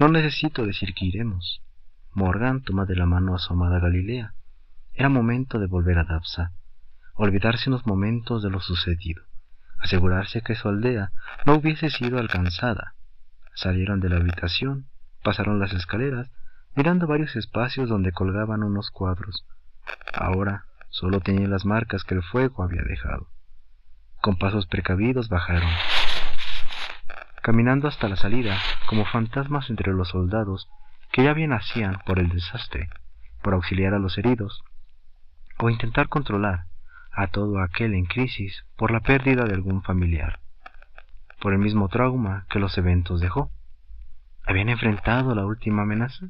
No necesito decir que iremos. Morgan toma de la mano a su amada Galilea. Era momento de volver a Dapsa, olvidarse unos momentos de lo sucedido, asegurarse que su aldea no hubiese sido alcanzada. Salieron de la habitación, pasaron las escaleras, mirando varios espacios donde colgaban unos cuadros. Ahora solo tenía las marcas que el fuego había dejado. Con pasos precavidos bajaron. Caminando hasta la salida, como fantasmas entre los soldados que ya bien hacían por el desastre, por auxiliar a los heridos, o intentar controlar a todo aquel en crisis por la pérdida de algún familiar, por el mismo trauma que los eventos dejó. ¿Habían enfrentado la última amenaza?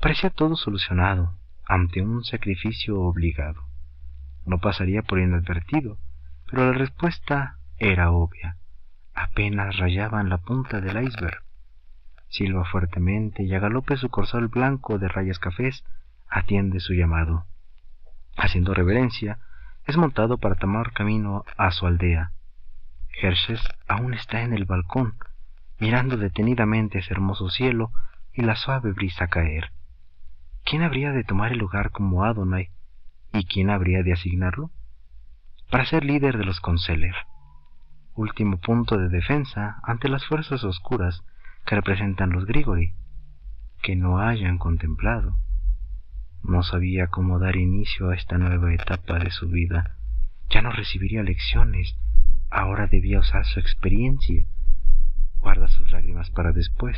Parecía todo solucionado ante un sacrificio obligado. No pasaría por inadvertido, pero la respuesta era obvia. Apenas rayaban la punta del iceberg. Silba fuertemente y a galope su corsal blanco de rayas cafés atiende su llamado. Haciendo reverencia, es montado para tomar camino a su aldea. Herses aún está en el balcón, mirando detenidamente ese hermoso cielo y la suave brisa caer. ¿Quién habría de tomar el lugar como Adonai y quién habría de asignarlo? para ser líder de los Conceler, último punto de defensa ante las fuerzas oscuras que representan los Grigori, que no hayan contemplado. No sabía cómo dar inicio a esta nueva etapa de su vida. Ya no recibiría lecciones, ahora debía usar su experiencia. Guarda sus lágrimas para después.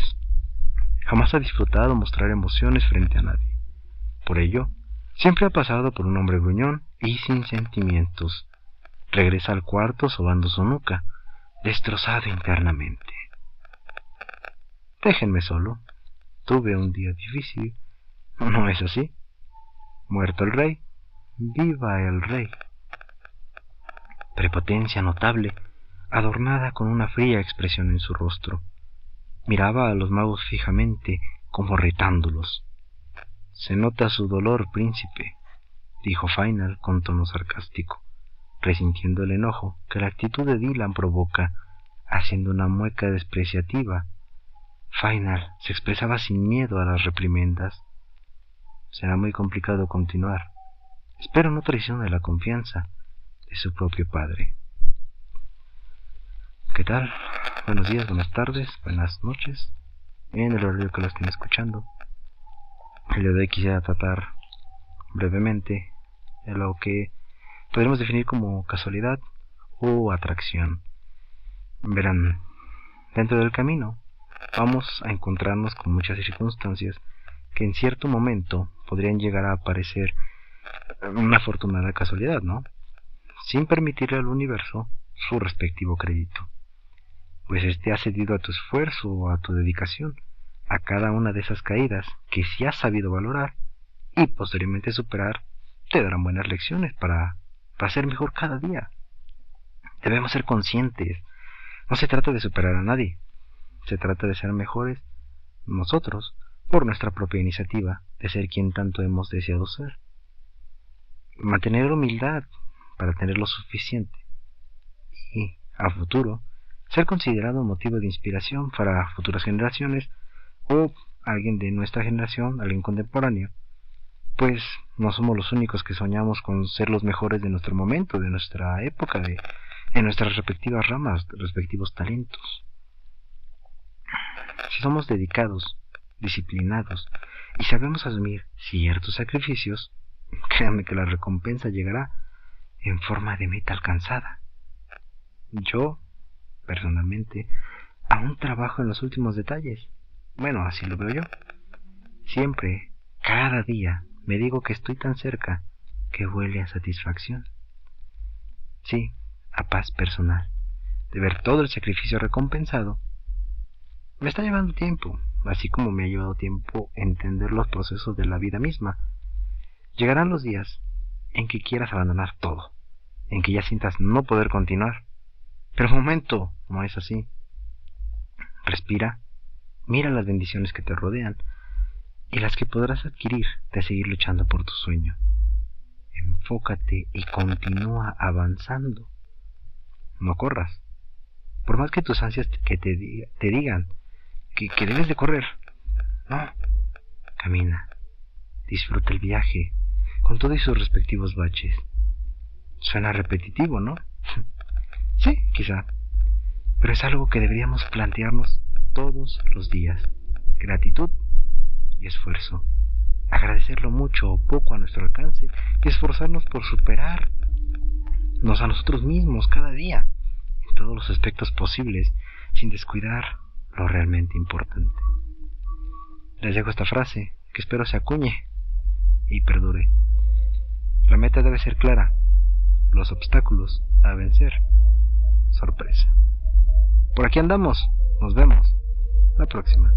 Jamás ha disfrutado mostrar emociones frente a nadie. Por ello, siempre ha pasado por un hombre gruñón y sin sentimientos, Regresa al cuarto sobando su nuca, destrozado internamente. Déjenme solo. Tuve un día difícil. ¿No es así? Muerto el rey. Viva el rey. Prepotencia notable, adornada con una fría expresión en su rostro. Miraba a los magos fijamente, como retándolos. Se nota su dolor, príncipe, dijo Final con tono sarcástico resintiendo el enojo que la actitud de Dylan provoca, haciendo una mueca despreciativa. Final se expresaba sin miedo a las reprimendas. Será muy complicado continuar. Espero no traicione la confianza de su propio padre. ¿Qué tal? Buenos días, buenas tardes, buenas noches. En el horario que lo estén escuchando. De hoy quisiera tratar brevemente de lo que podemos definir como casualidad o atracción. Verán, dentro del camino vamos a encontrarnos con muchas circunstancias que en cierto momento podrían llegar a parecer una afortunada casualidad, ¿no? Sin permitirle al universo su respectivo crédito. Pues éste ha cedido a tu esfuerzo o a tu dedicación, a cada una de esas caídas que si has sabido valorar y posteriormente superar, te darán buenas lecciones para para ser mejor cada día. Debemos ser conscientes. No se trata de superar a nadie. Se trata de ser mejores nosotros por nuestra propia iniciativa de ser quien tanto hemos deseado ser. Mantener humildad para tener lo suficiente. Y, a futuro, ser considerado motivo de inspiración para futuras generaciones o alguien de nuestra generación, alguien contemporáneo, pues no somos los únicos que soñamos con ser los mejores de nuestro momento, de nuestra época, de, nuestras respectivas ramas, respectivos talentos. Si somos dedicados, disciplinados y sabemos asumir ciertos sacrificios, créanme que la recompensa llegará en forma de meta alcanzada. Yo, personalmente, aún trabajo en los últimos detalles. Bueno, así lo veo yo. Siempre, cada día, me digo que estoy tan cerca que huele a satisfacción. Sí, a paz personal, de ver todo el sacrificio recompensado. Me está llevando tiempo, así como me ha llevado tiempo entender los procesos de la vida misma. Llegarán los días en que quieras abandonar todo, en que ya sientas no poder continuar. Pero un momento, no es así. Respira, mira las bendiciones que te rodean, y las que podrás adquirir de seguir luchando por tu sueño. Enfócate y continúa avanzando. No corras. Por más que tus ansias que te, te digan que, que debes de correr, No. Camina. Disfruta el viaje, con todos sus respectivos baches. Suena repetitivo, ¿no? sí, quizá. Pero es algo que deberíamos plantearnos todos los días. Gratitud esfuerzo. Agradecerlo mucho o poco a nuestro alcance y esforzarnos por superarnos a nosotros mismos cada día en todos los aspectos posibles sin descuidar lo realmente importante. Les dejo esta frase que espero se acuñe y perdure. La meta debe ser clara, los obstáculos a vencer. Sorpresa. Por aquí andamos, nos vemos la próxima.